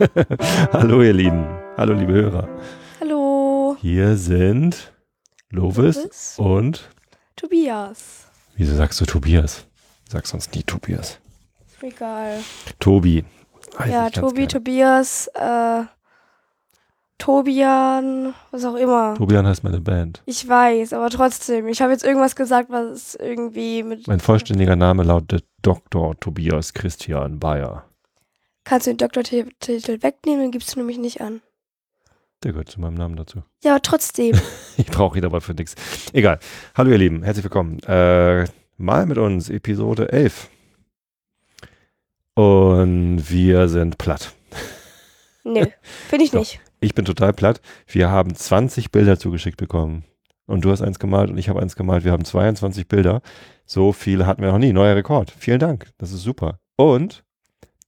Hallo ihr Lieben. Hallo liebe Hörer. Hallo. Hier sind Lovis, Lovis. und Tobias. wieso sagst du Tobias? Sag sonst nie Tobias. Ist egal. Tobi. Weiß ja, Tobi. Tobias, äh, Tobian, was auch immer. Tobian heißt meine Band. Ich weiß, aber trotzdem. Ich habe jetzt irgendwas gesagt, was irgendwie mit. Mein vollständiger Name lautet Dr. Tobias Christian Bayer. Kannst du den Doktortitel wegnehmen, dann gibst du nämlich nicht an. Der gehört zu meinem Namen dazu. Ja, aber trotzdem. Ich brauche ihn aber für nichts. Egal. Hallo ihr Lieben, herzlich willkommen. Äh, mal mit uns, Episode 11. Und wir sind platt. Nö, finde ich Doch. nicht. Ich bin total platt. Wir haben 20 Bilder zugeschickt bekommen. Und du hast eins gemalt und ich habe eins gemalt. Wir haben 22 Bilder. So viele hatten wir noch nie. Neuer Rekord. Vielen Dank. Das ist super. Und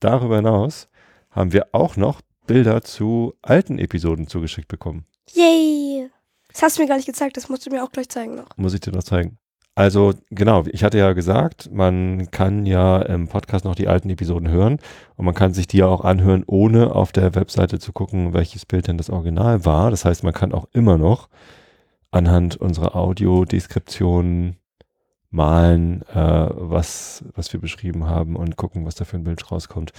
darüber hinaus haben wir auch noch Bilder zu alten Episoden zugeschickt bekommen. Yay! Das hast du mir gar nicht gezeigt, das musst du mir auch gleich zeigen noch. Muss ich dir noch zeigen. Also genau, ich hatte ja gesagt, man kann ja im Podcast noch die alten Episoden hören und man kann sich die ja auch anhören, ohne auf der Webseite zu gucken, welches Bild denn das Original war. Das heißt, man kann auch immer noch anhand unserer Audiodeskription malen, äh, was, was wir beschrieben haben und gucken, was da für ein Bild rauskommt.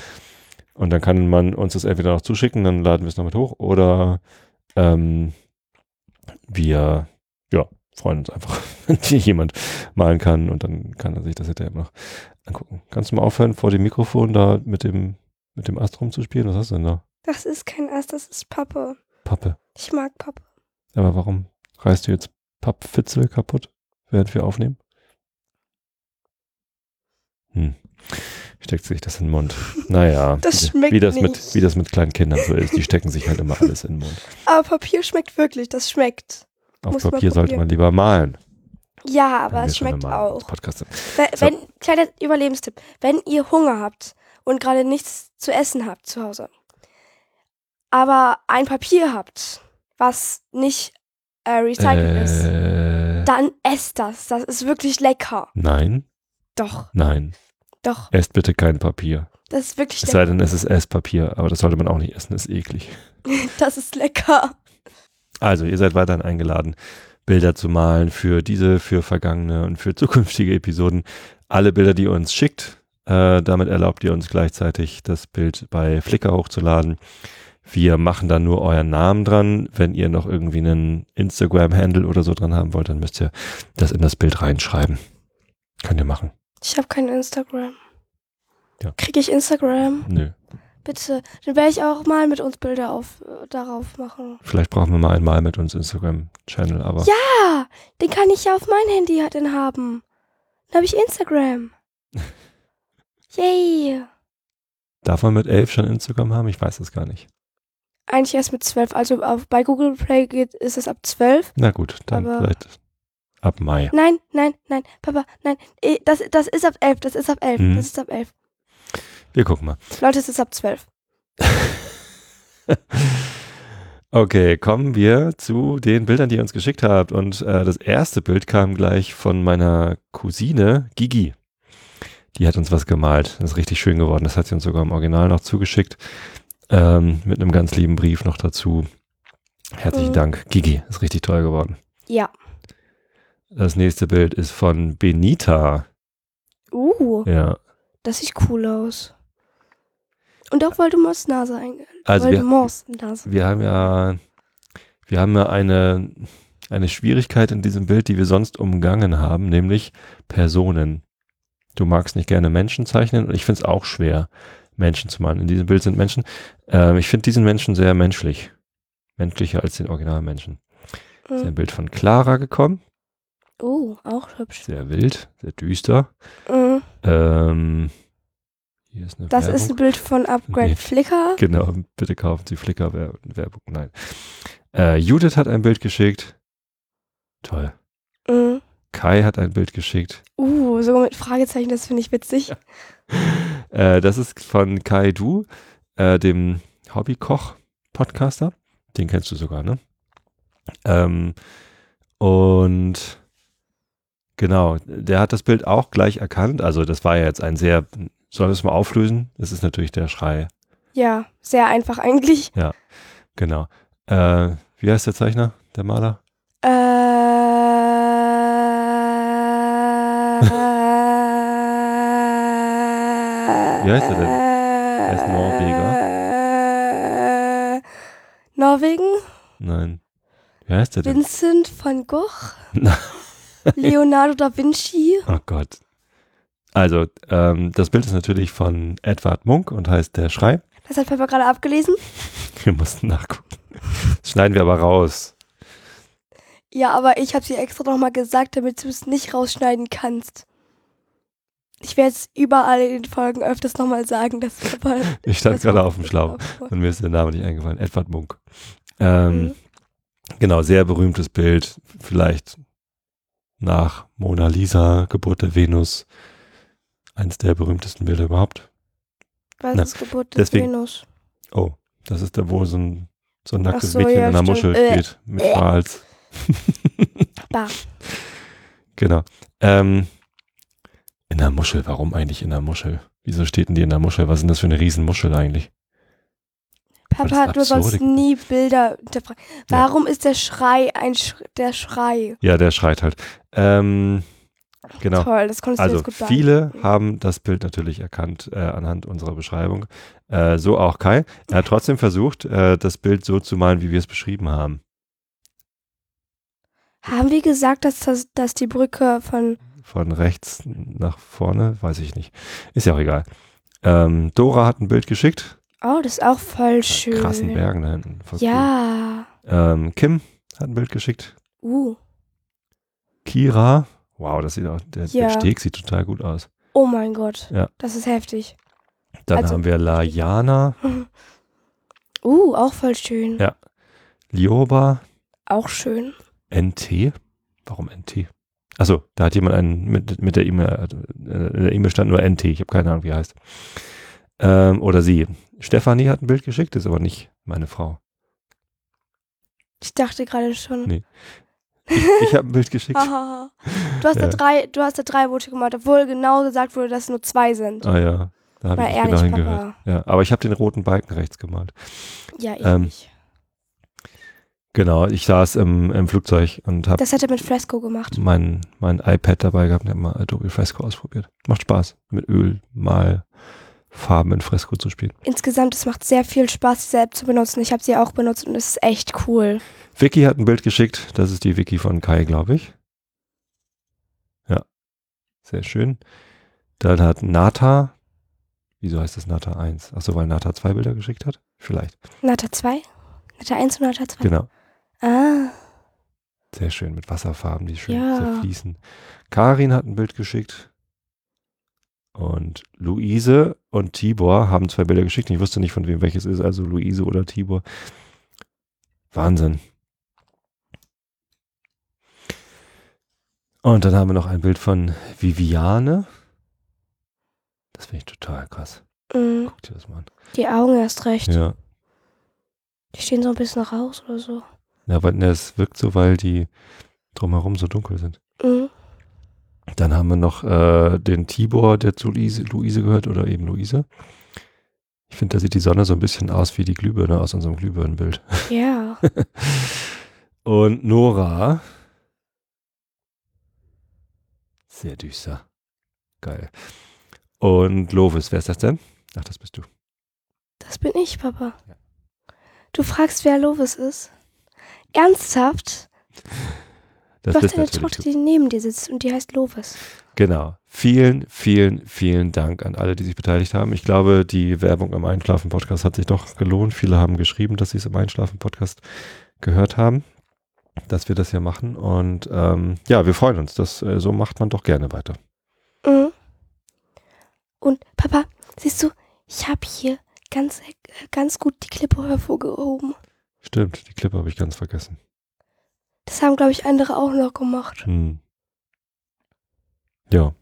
Und dann kann man uns das entweder noch zuschicken, dann laden wir es noch mit hoch oder ähm, wir ja, freuen uns einfach, wenn hier jemand malen kann und dann kann er sich das hinterher noch angucken. Kannst du mal aufhören, vor dem Mikrofon da mit dem, mit dem Ast rumzuspielen? Was hast du denn da? Das ist kein Ast, das ist Pappe. Pappe. Ich mag Pappe. Aber warum reißt du jetzt Pappfitzel kaputt, während wir aufnehmen? Hm. Steckt sich das in den Mund. Naja, Das wie, schmeckt wie, das mit, nicht. wie das mit kleinen Kindern so ist. Die stecken sich halt immer alles in den Mund. Aber Papier schmeckt wirklich, das schmeckt. Auf man Papier sollte man lieber malen. Ja, aber es schmeckt auch. Wenn, So. wenn, kleiner Überlebenstipp, wenn ihr Hunger habt und gerade nichts zu essen habt zu Hause, aber ein Papier habt, was nicht äh, recycelt ist, Äh, dann esst das. Das ist wirklich lecker. nein, Doch, nein. doch. Esst bitte kein Papier. Das ist wirklich Es sei lecker. denn, es ist Esspapier, aber das sollte man auch nicht essen, ist eklig. Das ist lecker. Also, ihr seid weiterhin eingeladen, Bilder zu malen für diese, für vergangene und für zukünftige Episoden. Alle Bilder, die ihr uns schickt, äh, damit erlaubt ihr uns gleichzeitig das Bild bei Flickr hochzuladen. Wir machen dann nur euren Namen dran. Wenn ihr noch irgendwie einen Instagram-Handle oder so dran haben wollt, dann müsst ihr das in das Bild reinschreiben. Könnt ihr machen. Ich habe kein Instagram. Ja. Kriege ich Instagram? Nö. Bitte. Dann werde ich auch mal mit uns Bilder auf, äh, darauf machen. Vielleicht brauchen wir mal einmal mit uns Instagram-Channel, aber Ja, den kann ich ja auf mein Handy halt dann haben. Dann habe ich Instagram. Yay. darf man mit elf schon Instagram haben? Ich weiß es gar nicht. Eigentlich erst mit 12. Also auf, bei Google Play geht, ist es ab 12. Na gut, dann Aber- vielleicht ab Mai. Nein, nein, nein, Papa, nein. Eh, Das, das ist ab 11. Das ist ab 11. Mhm. Das ist ab 11. Wir gucken mal. Leute, es ist ab 12. Okay, kommen wir zu den Bildern, die ihr uns geschickt habt. Und äh, das erste Bild kam gleich von meiner Cousine Gigi. Die hat uns was gemalt. Das ist richtig schön geworden. Das hat sie uns sogar im Original noch zugeschickt. Ähm, mit einem ganz lieben Brief noch dazu. Herzlichen Mhm. Dank. Gigi, ist richtig toll geworden. Ja. Das nächste Bild ist von Benita. Uh, Ja. das sieht cool aus. Und auch Voldemorts Nase einge... Also wir, Voldemorts Nase. wir haben ja, wir haben ja eine, eine Schwierigkeit in diesem Bild, die wir sonst umgangen haben, nämlich Personen. Du magst nicht gerne Menschen zeichnen und ich finde es auch schwer, Menschen zu malen. In diesem Bild sind Menschen. Ähm, ich finde diesen Menschen sehr menschlich. Menschlicher als den Originalmenschen. Ist ein Mhm. Bild von Clara gekommen. Oh, auch hübsch. Sehr wild, sehr düster. Mhm. Ähm, hier ist eine Das Werbung. ist ein Bild von Upgrade Nee. Flickr. Genau, bitte kaufen Sie Flickr-Werbung. Nein. Äh, Judith hat ein Bild geschickt. Toll. Mhm. Kai hat ein Bild geschickt. Uh, sogar mit Fragezeichen, das finde ich witzig. Äh, das ist von Kai Du, äh, dem Hobbykoch-Podcaster. Den kennst du sogar, ne? Ähm, und Genau, der hat das Bild auch gleich erkannt. Also das war ja jetzt ein sehr, sollen wir es mal auflösen? Das ist natürlich der Schrei. Ja, sehr einfach eigentlich. Genau. Äh, wie heißt der Zeichner, der Maler? Wie heißt er denn? Er ist Norweger. Norwegen? Nein. Wie heißt der denn? Vincent van Gogh? Leonardo da Vinci? Oh Gott. Also, ähm, das Bild ist natürlich von Edward Munk und heißt Der Schrei. Das hat Papa gerade abgelesen. Wir mussten nachgucken. Das schneiden wir aber raus. Ja, aber ich habe sie extra nochmal gesagt, damit du es nicht rausschneiden kannst. Ich werde es überall in den Folgen öfters nochmal sagen, dass Papa. Ich stand gerade auf dem Schlauch und mir ist der Name nicht eingefallen. Edward Munk. Mhm. Ähm, Genau, sehr berühmtes Bild. Vielleicht nach Mona Lisa, Geburt der Venus. Eins der berühmtesten Bilder überhaupt. Was Na, ist Geburt des deswegen- Venus? Oh, das ist da, wo so ein, so ein nacktes so, Mädchen ja, in einer stimmt. Muschel Äh. steht mit Äh. Schals. Bah. Genau. Ähm, in der Muschel, warum eigentlich in der Muschel? Wieso steht denn die in der Muschel? Was ist denn das für eine Riesenmuschel eigentlich? Papa, du sollst Absurde- nie Bilder hinterfragen. Warum ist der Schrei ein Sch der Schrei? Ja, der schreit halt. Ähm, genau. Toll, das konntest du Also jetzt gut viele beantworten. haben das Bild natürlich erkannt äh, anhand unserer Beschreibung. Äh, so auch Kai. Er hat trotzdem versucht, äh, das Bild so zu malen, wie wir es beschrieben haben. Haben wir gesagt, dass, das, dass die Brücke von. Von rechts nach vorne, weiß ich nicht. Ist ja auch egal. Ähm, Dora hat ein Bild geschickt. Oh, das ist auch voll schön. Krassen Bergen da hinten. Ja. Cool. Ähm, Kim hat ein Bild geschickt. Uh. Kira. Wow, das sieht auch, der, Ja. der Steg sieht total gut aus. Oh mein Gott. Ja. Das ist heftig. Dann Also- haben wir Layana, Uh, auch voll schön. Ja. Lioba, Auch schön. NT. Warum NT? Achso, da hat jemand einen mit, mit der E-Mail, äh, in der E-Mail stand nur NT, ich habe keine Ahnung, wie er heißt. Ähm, oder sie. Stefanie hat ein Bild geschickt, ist aber nicht meine Frau. Ich dachte gerade schon. Nee. Ich, ich habe ein Bild geschickt. Du hast Ja. da drei, du hast da drei Boote gemacht, obwohl genau gesagt wurde, dass es nur zwei sind. Ah ja, da habe ich nicht genau hingehört. Ja, aber ich habe den roten Balken rechts gemalt. Ja, ich Ähm, nicht. Genau, ich saß im, im Flugzeug und habe Das hat er mit Fresco gemacht. mein, mein iPad dabei gehabt und habe mal Adobe Fresco ausprobiert. Macht Spaß, mit Öl mal Farben in Fresco zu spielen. Insgesamt, es macht sehr viel Spaß, diese App zu benutzen. Ich habe sie auch benutzt und es ist echt cool. Vicky hat ein Bild geschickt. Das ist die Vicky von Kai, glaube ich. Ja, sehr schön. Dann hat Nata, wieso heißt das Nata 1? Achso, weil Nata zwei Bilder geschickt hat? Vielleicht. Nata 2? Nata 1 und Nata 2? Genau. Ah, Sehr schön mit Wasserfarben, die schön Ja. zerfließen. Karin hat ein Bild geschickt. Und Luise und Tibor haben zwei Bilder geschickt. Ich wusste nicht, von wem welches ist, also Luise oder Tibor. Wahnsinn. Und dann haben wir noch ein Bild von Viviane. Das finde ich total krass. mm, Guck dir das mal an. die Augen erst recht. Ja. Die stehen so ein bisschen raus oder so. Ja, aber es wirkt so, weil die drumherum so dunkel sind. Dann haben wir noch äh, den Tibor, der zu Luise, Luise gehört, oder eben Luise. Ich finde, da sieht die Sonne so ein bisschen aus wie die Glühbirne aus unserem Glühbirnenbild. Ja. Und Nora. Sehr düster. Geil. Und Lovis, wer ist das denn? Ach, das bist du. Das bin ich, Papa. Ja. Du fragst, wer Lovis ist? Ernsthaft? Das du hast eine Tochter, die neben dir sitzt und die heißt Lovis. Genau. Vielen, vielen, vielen Dank an alle, die sich beteiligt haben. Ich glaube, die Werbung im Einschlafen-Podcast hat sich doch gelohnt. Viele haben geschrieben, dass sie es im Einschlafen-Podcast gehört haben, dass wir das hier machen. Und ähm, ja, wir freuen uns. Das, äh, so macht man doch gerne weiter. Mhm. Und Papa, siehst du, ich habe hier ganz, äh, ganz gut die Klippe hervorgehoben. Stimmt, die Klippe habe ich ganz vergessen. Das haben, glaube ich, andere auch noch gemacht. Hm. Ja,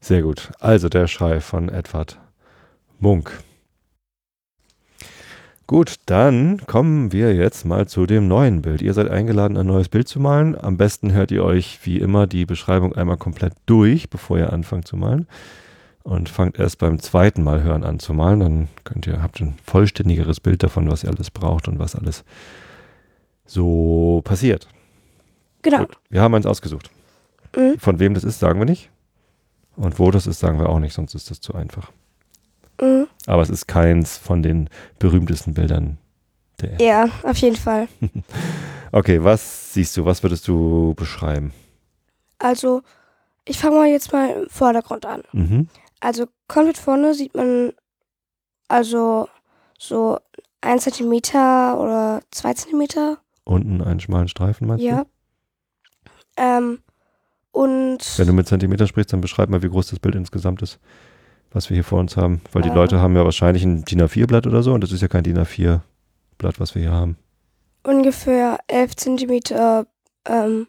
sehr gut. Also der Schrei von Edward Munk. Gut, dann kommen wir jetzt mal zu dem neuen Bild. Ihr seid eingeladen, ein neues Bild zu malen. Am besten hört ihr euch wie immer die Beschreibung einmal komplett durch, bevor ihr anfangt zu malen. Und fangt erst beim zweiten Mal hören an zu malen. Dann könnt ihr, habt ein vollständigeres Bild davon, was ihr alles braucht und was alles so passiert. Genau. Gut, wir haben eins ausgesucht. Mhm. Von wem das ist, sagen wir nicht. Und wo das ist, sagen wir auch nicht, sonst ist das zu einfach. Mhm. Aber es ist keins von den berühmtesten Bildern der Erde. Ja, auf jeden Fall. Okay, was siehst du? Was würdest du beschreiben? Also, ich fange mal jetzt mal im Vordergrund an. Mhm. Also, komplett vorne sieht man also so ein Zentimeter oder zwei Zentimeter. Unten einen schmalen Streifen, meinst Ja. Ähm, und du? Wenn du mit Zentimeter sprichst, dann beschreib mal, wie groß das Bild insgesamt ist, was wir hier vor uns haben. Weil die Äh. Leute haben ja wahrscheinlich ein DIN A4-Blatt oder so und das ist ja kein DIN A4-Blatt, was wir hier haben. ungefähr 11 Zentimeter ähm,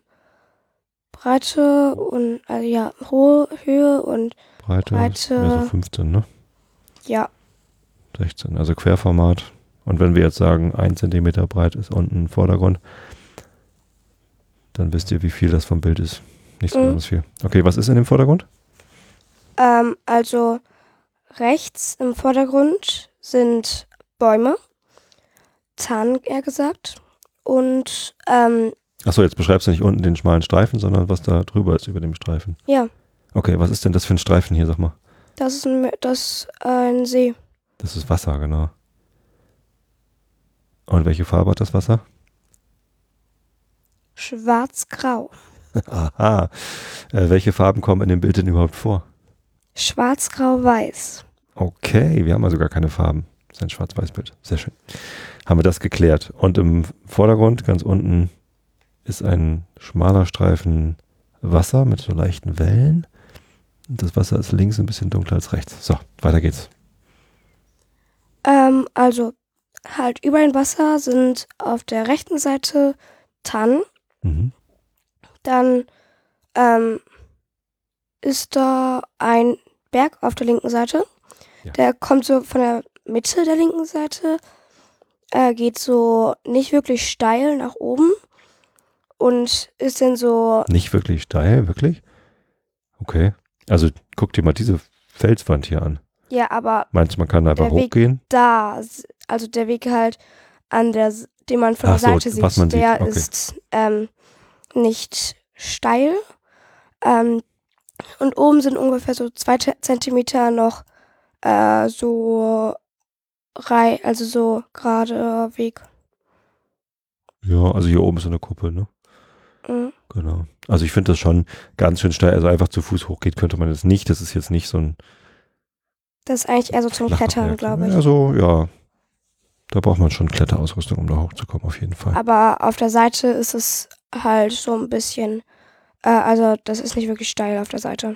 Breite und also ja, hohe Höhe und Breite, Breite. mehr so 15, ne? ja, 16, also Querformat. Und wenn wir jetzt sagen, ein Zentimeter breit ist unten Vordergrund, dann wisst ihr, wie viel das vom Bild ist. Nicht so Mhm. viel. Okay, was ist in dem Vordergrund? ähm, also rechts im Vordergrund sind Bäume, Tannen eher gesagt und ähm, Achso, jetzt beschreibst du nicht unten den schmalen Streifen, sondern was da drüber ist über dem Streifen. ja, Okay, was ist denn das für ein Streifen hier, sag mal? das ist ein, das ist ein See. Das ist Wasser, genau. Und welche Farbe hat das Wasser? Schwarz-grau. Aha. Äh, welche Farben kommen in dem Bild denn überhaupt vor? Schwarz-grau-weiß. Okay, wir haben also gar keine Farben. Das ist ein Schwarz-Weiß-Bild. Sehr schön. Haben wir das geklärt. Und im Vordergrund, ganz unten, ist ein schmaler Streifen Wasser mit so leichten Wellen. Das Wasser ist links ein bisschen dunkler als rechts. So, weiter geht's. Ähm, also halt über dem Wasser sind auf der rechten Seite Tannen. Mhm. Dann ähm, ist da ein Berg auf der linken Seite. Ja. Der kommt so von der Mitte der linken Seite, äh, geht so nicht wirklich steil nach oben und ist dann so, Nicht wirklich steil, wirklich? Okay. Also guck dir mal diese Felswand hier an. Ja, aber Meinst du, man kann einfach Der Weg- hochgehen? da, also der Weg halt an der, den man von Ach der so, Seite was sieht, man sieht, der okay. ist ähm, nicht steil. Ähm, und oben sind ungefähr so zwei Te- Zentimeter noch äh, so rei, also so gerade Weg. Ja, also hier oben ist so eine Kuppel, ne? Mhm. Genau. Also ich finde das schon ganz schön steil. Also einfach zu Fuß hochgeht könnte man das nicht. Das ist jetzt nicht so ein Das ist eigentlich eher so zum flacher Klettern, Berg. glaube ich. Also ja, da braucht man schon Kletterausrüstung, um da hochzukommen, auf jeden Fall. Aber auf der Seite ist es halt so ein bisschen, äh, also das ist nicht wirklich steil auf der Seite.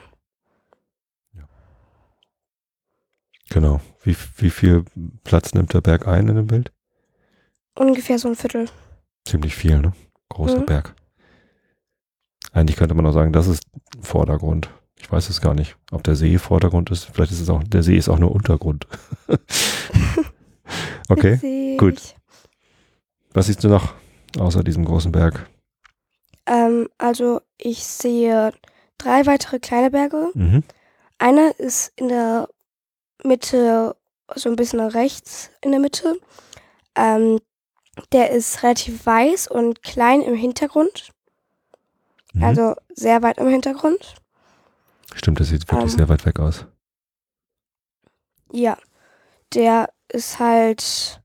Genau. Wie, wie viel Platz nimmt der Berg ein in dem Bild? Ungefähr so ein Viertel. Ziemlich viel, ne? Großer Mhm. Berg. Eigentlich könnte man auch sagen, das ist Vordergrund. Ich weiß es gar nicht, ob der See Vordergrund ist. Vielleicht ist es auch, der See ist auch nur Untergrund. okay. Gut. Was siehst du noch außer diesem großen Berg? Ähm, also ich sehe drei weitere kleine Berge. Mhm. Einer ist in der Mitte, so ein bisschen nach rechts in der Mitte. Ähm, der ist relativ weiß und klein im Hintergrund, Mhm. also sehr weit im Hintergrund. Stimmt, das sieht wirklich ähm, sehr weit weg aus. Ja, der ist halt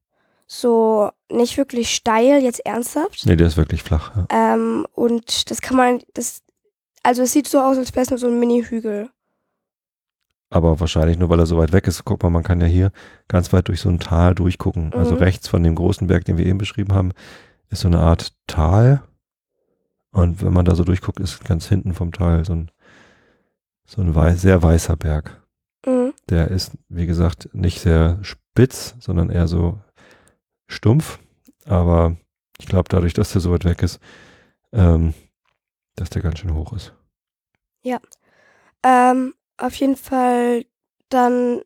so nicht wirklich steil, jetzt ernsthaft. Nee, der ist wirklich flach. Ja. Ähm, und das kann man, das, also es sieht so aus, als wäre es nur so ein Mini-Hügel. Aber wahrscheinlich nur, weil er so weit weg ist. Guck mal, man kann ja hier ganz weit durch so ein Tal durchgucken. Also Mhm. rechts von dem großen Berg, den wir eben beschrieben haben, ist so eine Art Tal. Und wenn man da so durchguckt, ist ganz hinten vom Tal so ein, so ein wei sehr weißer Berg. Mhm. Der ist, wie gesagt, nicht sehr spitz, sondern eher so stumpf. Aber ich glaube, dadurch, dass der so weit weg ist, ähm, dass der ganz schön hoch ist. Ähm, auf jeden Fall dann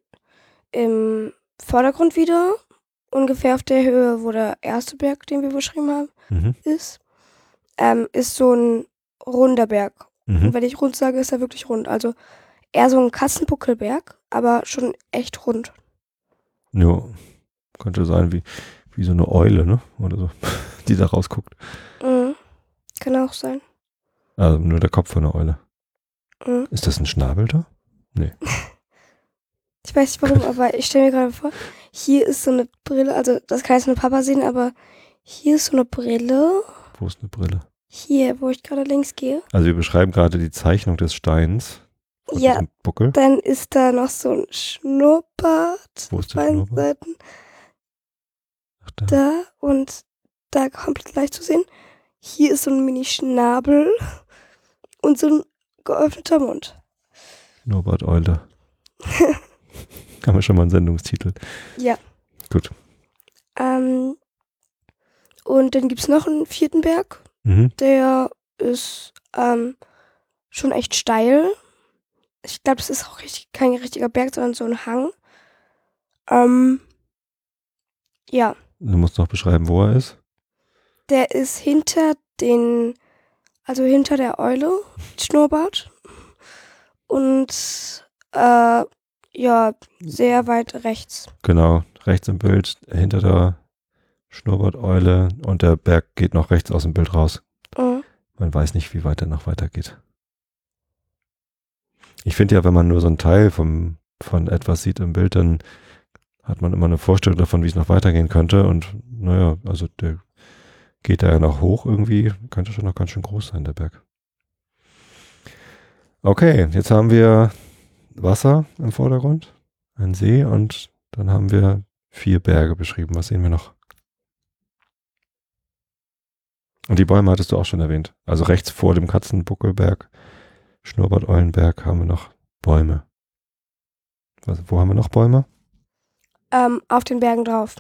im Vordergrund wieder ungefähr auf der Höhe, wo der erste Berg, den wir beschrieben haben, Mhm. ist, ähm, ist so ein runder Berg. Und Mhm. wenn ich rund sage, ist er wirklich rund. Also eher so ein Kassenbuckelberg, aber schon echt rund. Ja, könnte sein wie, wie so eine Eule, ne? Oder so, die da rausguckt. Mhm. Kann auch sein. Also nur der Kopf von der Eule. Mhm. Ist das ein Schnabel da? Ich weiß nicht warum, aber ich stelle mir gerade vor, hier ist so eine Brille, also das kann jetzt nur Papa sehen, aber hier ist so eine Brille. Wo ist eine Brille? Hier, wo ich gerade links gehe. Also wir beschreiben gerade die Zeichnung des Steins. Ja, dann ist da noch so ein Schnurrbart Wo ist der beiden Schnurrbart? Seiten. Ach, da. Da und da komplett leicht zu sehen. Hier ist so ein Mini-Schnabel und so ein geöffneter Mund. Norbert Eule. Haben wir schon mal einen Sendungstitel. Ja. Gut. Ähm, und dann gibt es noch einen vierten Berg. Mhm. Der ist ähm, schon echt steil. Ich glaube, das ist auch richtig, kein richtiger Berg, sondern so ein Hang. Ähm, ja, Du musst noch beschreiben, wo er ist. der ist hinter den, also hinter der Eule, Schnurrbart. Und äh, ja, sehr weit rechts. Genau, rechts im Bild, hinter der Schnurrbarteule und der Berg geht noch rechts aus dem Bild raus. Mhm. Man weiß nicht, wie weit er noch weitergeht. Ich finde ja, wenn man nur so einen Teil vom, von etwas sieht im Bild, dann hat man immer eine Vorstellung davon, wie es noch weitergehen könnte. Und naja, also der geht da ja noch hoch irgendwie, könnte schon noch ganz schön groß sein, der Berg. Okay, jetzt haben wir Wasser im Vordergrund, ein See und dann haben wir vier Berge beschrieben. Was sehen wir noch? Und die Bäume hattest du auch schon erwähnt. Also rechts vor dem Katzenbuckelberg, Schnurrbart-Eulenberg haben wir noch Bäume. Was, wo haben wir noch Bäume? Ähm, auf den Bergen drauf.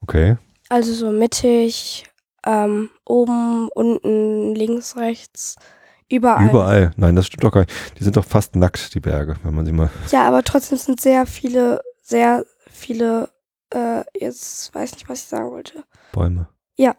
Okay. Also so mittig, ähm, oben, unten, links, rechts, überall. Überall. Nein, das stimmt doch gar nicht. Die sind doch fast nackt, die Berge, wenn man sie mal. Ja, aber trotzdem sind sehr viele, sehr viele, äh, jetzt weiß nicht, was ich sagen wollte. Bäume. Ja.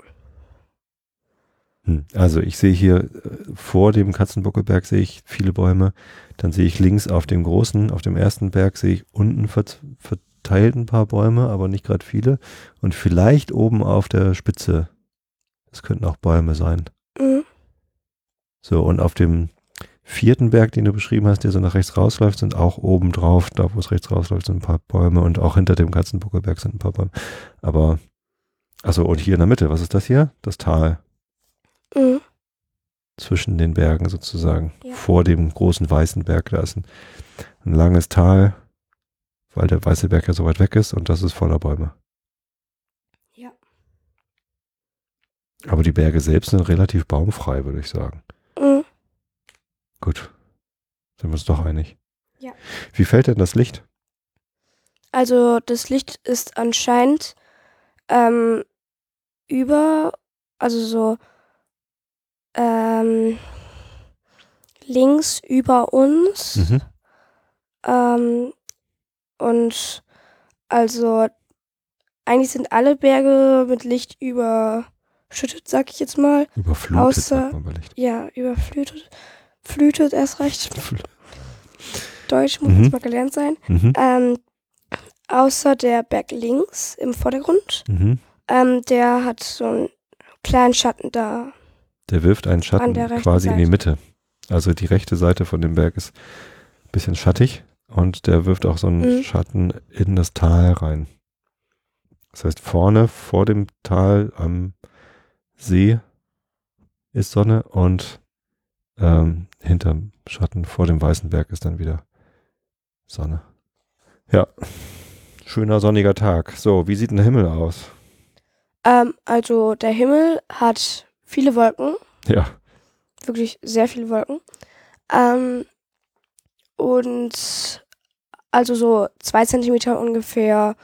Hm. Also ich sehe hier äh, vor dem Katzenbuckelberg sehe ich viele Bäume. Dann sehe ich links auf dem großen, auf dem ersten Berg sehe ich unten vert verteilt ein paar Bäume, aber nicht gerade viele. Und vielleicht oben auf der Spitze. Das könnten auch Bäume sein. Mhm. So, und auf dem vierten Berg, den du beschrieben hast, der so nach rechts rausläuft, sind auch oben drauf, da wo es rechts rausläuft, sind ein paar Bäume und auch hinter dem Katzenbuckelberg sind ein paar Bäume. Aber, also und hier in der Mitte, was ist das hier? Das Tal Mhm. zwischen den Bergen sozusagen. Ja. Vor dem großen weißen Berg, da ist ein, ein langes Tal, weil der weiße Berg ja so weit weg ist und das ist voller Bäume. Ja. Aber die Berge selbst sind relativ baumfrei, würde ich sagen. Mhm. Gut. Sind wir uns doch einig. Ja. Wie fällt denn das Licht? Also das Licht ist anscheinend ähm, über, also so ähm, links über uns. Mhm. Ähm, und also eigentlich sind alle Berge mit Licht überschüttet, sag ich jetzt mal. Überflutet, Außer-. Ja, überflutet. Flütet erst recht. Deutsch muss Mhm. jetzt mal gelernt sein. Mhm. Ähm, außer der Berg links im Vordergrund. Mhm. Ähm, der hat so einen kleinen Schatten da. Der wirft einen Schatten quasi in die Seite. Mitte. Also die rechte Seite von dem Berg ist ein bisschen schattig und der wirft auch so einen Mhm. Schatten in das Tal rein. Das heißt, vorne vor dem Tal am See ist Sonne und ähm, hinterm Schatten vor dem weißen Berg ist dann wieder Sonne. Ja, schöner sonniger Tag. So, wie sieht denn der Himmel aus? Ähm, also der Himmel hat viele Wolken. Ja, wirklich sehr viele Wolken. Ähm, und also so zwei Zentimeter ungefähr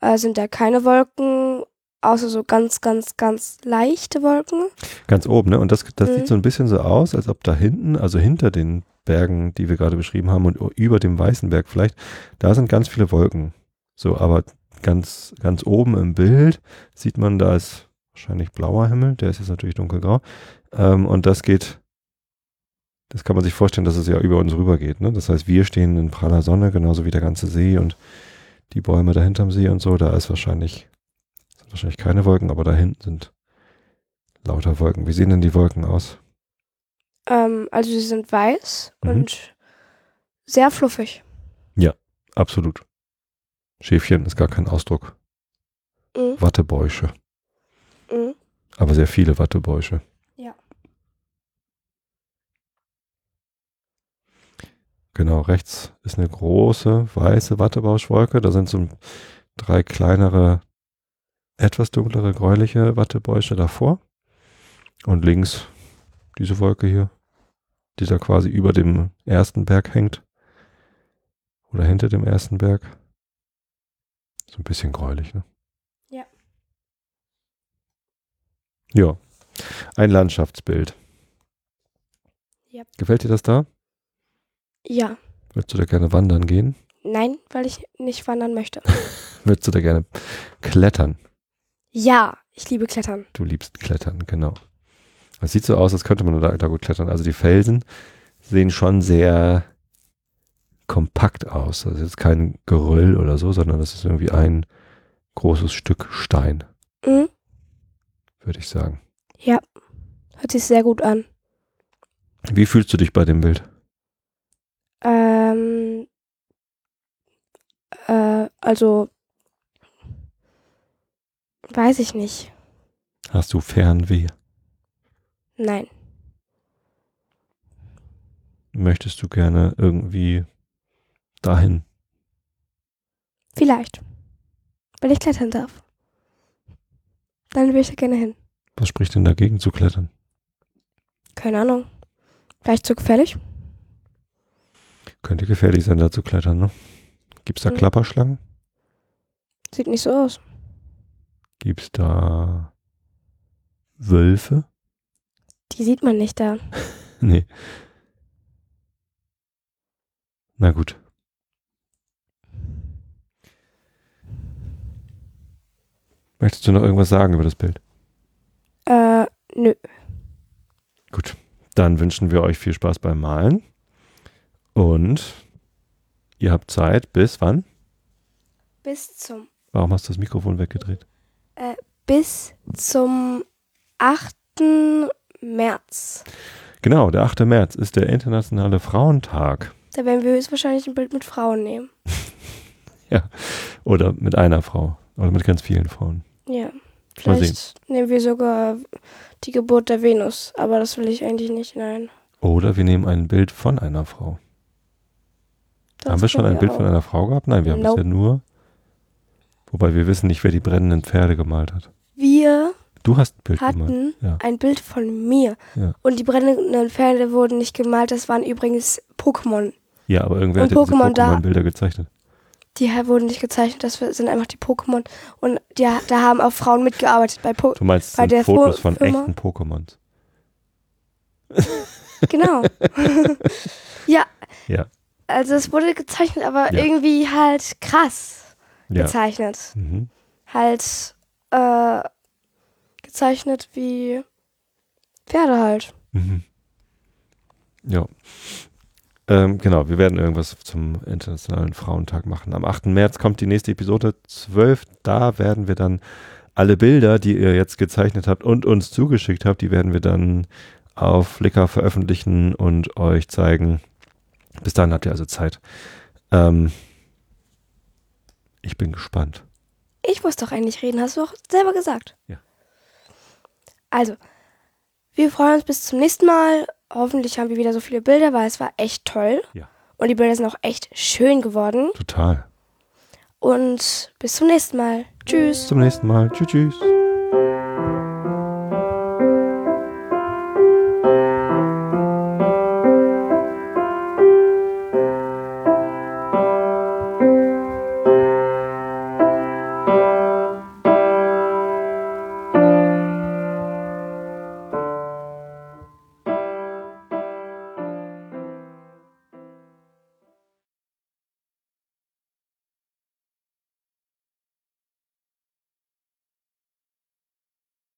äh, sind da keine Wolken, außer so ganz, ganz, ganz leichte Wolken. Ganz oben, ne? Und das, das Mhm. sieht so ein bisschen so aus, als ob da hinten, also hinter den Bergen, die wir gerade beschrieben haben und über dem weißen Berg vielleicht, da sind ganz viele Wolken. So, aber ganz, ganz oben im Bild sieht man, da ist wahrscheinlich blauer Himmel, der ist jetzt natürlich dunkelgrau. Ähm, und das geht, das kann man sich vorstellen, dass es ja über uns rüber geht. Ne? Das heißt, wir stehen in praller Sonne, genauso wie der ganze See und die Bäume da hinterm See und so. Da ist wahrscheinlich, sind wahrscheinlich keine Wolken, aber da hinten sind lauter Wolken. Wie sehen denn die Wolken aus? Ähm, also sie sind weiß Mhm. und sehr fluffig. Absolut. Schäfchen ist gar kein Ausdruck. Mhm. Wattebäusche. Mhm. Aber sehr viele Wattebäusche. Ja. Genau, rechts ist eine große weiße Wattebauschwolke. Da sind so drei kleinere, etwas dunklere, gräuliche Wattebäusche davor. Und links diese Wolke hier, die da quasi über dem ersten Berg hängt. Oder hinter dem ersten Berg. So ein bisschen gräulich, ne? Ja. Ja. Ein Landschaftsbild. Ja. Gefällt dir das da? Ja. Würdest du da gerne wandern gehen? Nein, weil ich nicht wandern möchte. Würdest du da gerne klettern? Ja, ich liebe Klettern. Du liebst Klettern, genau. Es sieht so aus, als könnte man da, da gut klettern. Also die Felsen sehen schon sehr kompakt aus. Das ist jetzt kein Geröll oder so, sondern das ist irgendwie ein großes Stück Stein, Mhm. Würde ich sagen. Hört sich sehr gut an. Wie fühlst du dich bei dem Bild? Ähm, äh, also, weiß ich nicht. Hast du Fernweh? Nein. Möchtest du gerne irgendwie dahin? Vielleicht. Wenn ich klettern darf. Dann will ich da gerne hin. Was spricht denn dagegen zu klettern? Keine Ahnung. Vielleicht zu gefährlich? Könnte gefährlich sein, da zu klettern, ne? Gibt's da Mhm. Klapperschlangen? Sieht nicht so aus. Gibt's da Wölfe? Die sieht man nicht da. Nee. Na gut. Möchtest du noch irgendwas sagen über das Bild? Äh, nö. Gut. Dann wünschen wir euch viel Spaß beim Malen. Und ihr habt Zeit bis wann? Bis zum, Warum hast du das Mikrofon weggedreht? bis zum 8. März. Genau, der 8. März ist der Internationale Frauentag. Da werden wir höchstwahrscheinlich ein Bild mit Frauen nehmen. Oder mit einer Frau. Oder mit ganz vielen Frauen. Ja. Vielleicht nehmen wir sogar die Geburt der Venus. Aber das will ich eigentlich nicht, nein. Oder wir nehmen ein Bild von einer Frau. Das Haben wir schon ein Bild auch. von einer Frau gehabt? Nein, wir haben Nope. bisher nur. Wobei wir wissen nicht, wer die brennenden Pferde gemalt hat. Wir Du hast ein Bild gemalt. hatten ja. ein Bild von mir. Ja. Und die brennenden Pferde wurden nicht gemalt, das waren übrigens Pokémon. Ja, aber irgendwer Und hat Pokémon da- Pokémon-Bilder gezeichnet. Die wurden nicht gezeichnet, das sind einfach die Pokémon. Und die, da haben auch Frauen mitgearbeitet bei po Du meinst, Bei der Fotos Fo- von Firma- echten Pokémons. Genau. ja. Ja. Also es wurde gezeichnet, aber Ja. irgendwie halt krass Ja. gezeichnet. Mhm. Halt äh, gezeichnet wie Pferde halt. Mhm. Ja. Ähm, genau, wir werden irgendwas zum Internationalen Frauentag machen. Am 8. März kommt die nächste Episode 12. Da werden wir dann alle Bilder, die ihr jetzt gezeichnet habt und uns zugeschickt habt, die werden wir dann auf Flickr veröffentlichen und euch zeigen. Bis dahin habt ihr also Zeit. Ähm, ich bin gespannt. Ich muss doch eigentlich reden, hast du auch selber gesagt. Ja. Also, wir freuen uns bis zum nächsten Mal. Hoffentlich haben wir wieder so viele Bilder, weil es war echt toll. Ja. Und die Bilder sind auch echt schön geworden. Total. Und bis zum nächsten Mal. Tschüss. Bis zum nächsten Mal. Tschüss, tschüss.